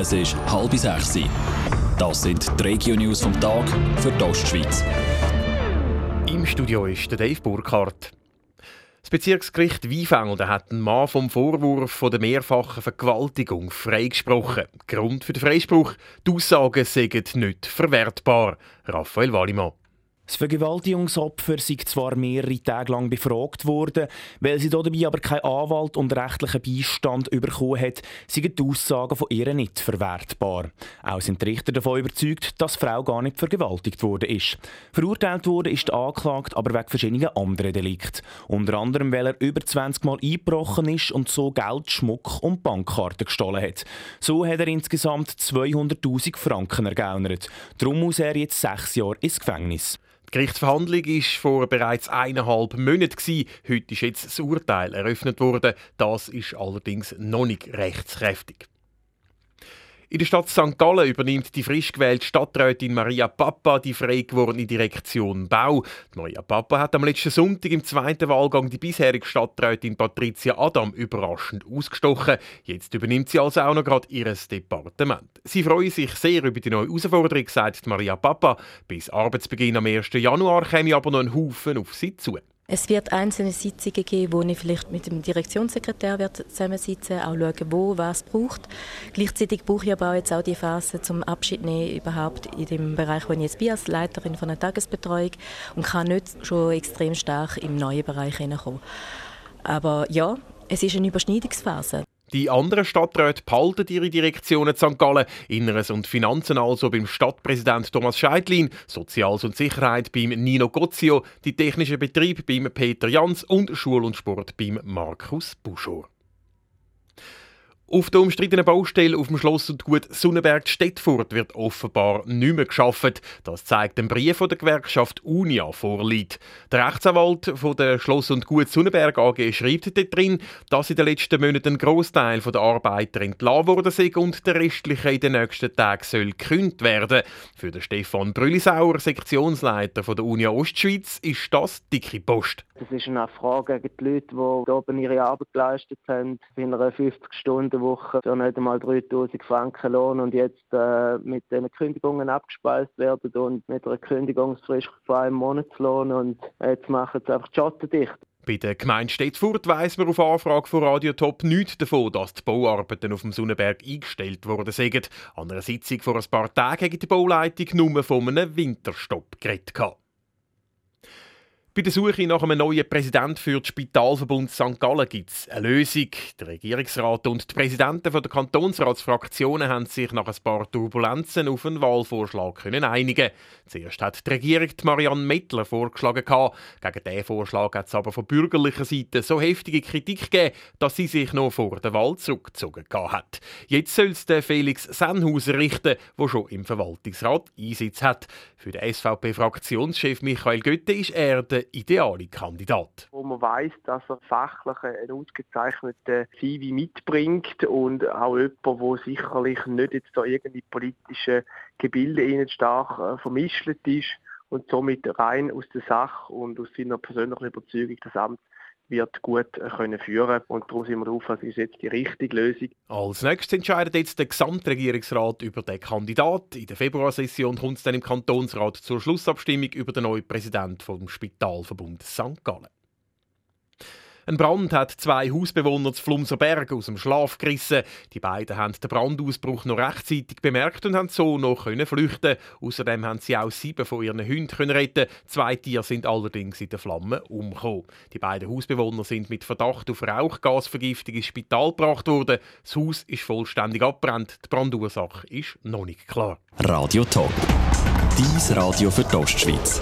Es ist halb sechs. Das sind die Regio-News vom Tag für die Ostschweiz. Im Studio ist der Dave Burkhardt. Das Bezirksgericht Weinfelden hat einen Mann vom Vorwurf von der mehrfachen Vergewaltigung freigesprochen. Grund für den Freispruch: die Aussagen seien nicht verwertbar. Raphael Wallimann. Das Vergewaltigungsopfer sei zwar mehrere Tage lang befragt worden, weil sie dabei aber keinen Anwalt und rechtlichen Beistand bekommen hat, seien die Aussagen von ihr nicht verwertbar. Auch sind die Richter davon überzeugt, dass die Frau gar nicht vergewaltigt worden ist. Verurteilt wurde ist die Anklagte aber wegen verschiedener anderen Delikte. Unter anderem, weil er über 20 Mal eingebrochen ist und so Geld, Schmuck und Bankkarten gestohlen hat. So hat er insgesamt 200.000 Franken ergaunert. Darum muss er jetzt sechs Jahre ins Gefängnis. Die Gerichtsverhandlung war vor bereits eineinhalb Monaten. Heute ist jetzt das Urteil eröffnet worden. Das ist allerdings noch nicht rechtskräftig. In der Stadt St. Gallen übernimmt die frisch gewählte Stadträtin Maria Papa die frei gewordene Direktion Bau. Die Maria Papa hat am letzten Sonntag im zweiten Wahlgang die bisherige Stadträtin Patricia Adam überraschend ausgestochen. Jetzt übernimmt sie also auch noch gerade ihr Departement. Sie freuen sich sehr über die neue Herausforderung, sagt Maria Papa. Bis Arbeitsbeginn am 1. Januar käme aber noch ein Haufen auf sie zu. Es wird einzelne Sitzungen geben, wo ich vielleicht mit dem Direktionssekretär zusammensitzen auch schauen, wo was braucht. Gleichzeitig brauche ich aber auch jetzt auch die Phase zum Abschied nehmen überhaupt in dem Bereich, wo ich jetzt bin, als Leiterin von einer Tagesbetreuung und kann nicht schon extrem stark im neuen Bereich hineinkommen. Aber ja, es ist eine Überschneidungsphase. Die anderen Stadträte behalten ihre Direktionen St. Gallen, Inneres und Finanzen also beim Stadtpräsident Thomas Scheidlin, Soziales und Sicherheit beim Nino Gozio, die technische Betrieb beim Peter Jans und Schul und Sport beim Markus Buschor. Auf der umstrittenen Baustelle auf dem Schloss und Gut Sonnenberg Stettfurt wird offenbar nicht mehr geschafft. Das zeigt ein Brief der Gewerkschaft Unia vorliegt. Der Rechtsanwalt von der Schloss und Gut Sonnenberg AG schreibt dort drin, dass in den letzten Monaten ein Großteil der Arbeiter entlassen worden sind und der restliche in den nächsten Tagen soll gekündigt werden. Für den Stefan Brüllisauer, Sektionsleiter von der Unia Ostschweiz, ist das dicke Post. Das ist eine Frage gegen die Leute, die oben ihre Arbeit geleistet haben, in einer 50-Stunden-Woche für nicht einmal 3000 Franken Lohn und jetzt äh, mit den Kündigungen abgespeist werden und mit einer Kündigungsfrist von einem Monatslohn und jetzt machen sie einfach die Schotten dicht. Bei der Gemeinde Stettfurt weiss man auf Anfrage von Radio Top nichts davon, dass die Bauarbeiten auf dem Sonnenberg eingestellt worden sind. An einer Sitzung vor ein paar Tagen hat die Bauleitung nur von einem Winterstopp geredet. Bei der Suche nach einem neuen Präsidenten für den Spitalverbund St. Gallen gibt es eine Lösung. Der Regierungsrat und die Präsidenten der Kantonsratsfraktionen haben sich nach ein paar Turbulenzen auf einen Wahlvorschlag können einigen. Zuerst hat die Regierung Marianne Mettler vorgeschlagen. Gegen diesen Vorschlag hat es aber von bürgerlicher Seite so heftige Kritik gegeben, dass sie sich noch vor der Wahl zurückgezogen hat. Jetzt soll es Felix Sennhauser richten, der schon im Verwaltungsrat Einsitz hat. Für den SVP-Fraktionschef Michael Götte ist er der ideale Kandidat. Wo man weiß, dass er fachlich einen ausgezeichneten CV mitbringt und auch jemand, der sicherlich nicht jetzt da irgendwie politische Gebilde ihnen stark äh, vermischt ist und somit rein aus der Sache und aus seiner persönlichen Überzeugung das Amt wird gut äh, können führen und darum sind wir darauf, das ist jetzt die richtige Lösung. Als nächstes entscheidet jetzt der Gesamtregierungsrat über den Kandidat. In der Februarsession kommt es dann im Kantonsrat zur Schlussabstimmung über den neuen Präsidenten vom Spitalverbund St. Gallen. Ein Brand hat zwei Hausbewohner zu Flumserberg aus dem Schlaf gerissen. Die beiden haben den Brandausbruch noch rechtzeitig bemerkt und haben so noch flüchten. Außerdem haben sie auch sieben von ihren Hunden retten. Zwei Tiere sind allerdings in den Flammen umgekommen. Die beiden Hausbewohner sind mit Verdacht auf Rauchgasvergiftung ins Spital gebracht worden. Das Haus ist vollständig abbrannt. Die Brandursache ist noch nicht klar. Radio Top. Dies Radio für die Ostschweiz.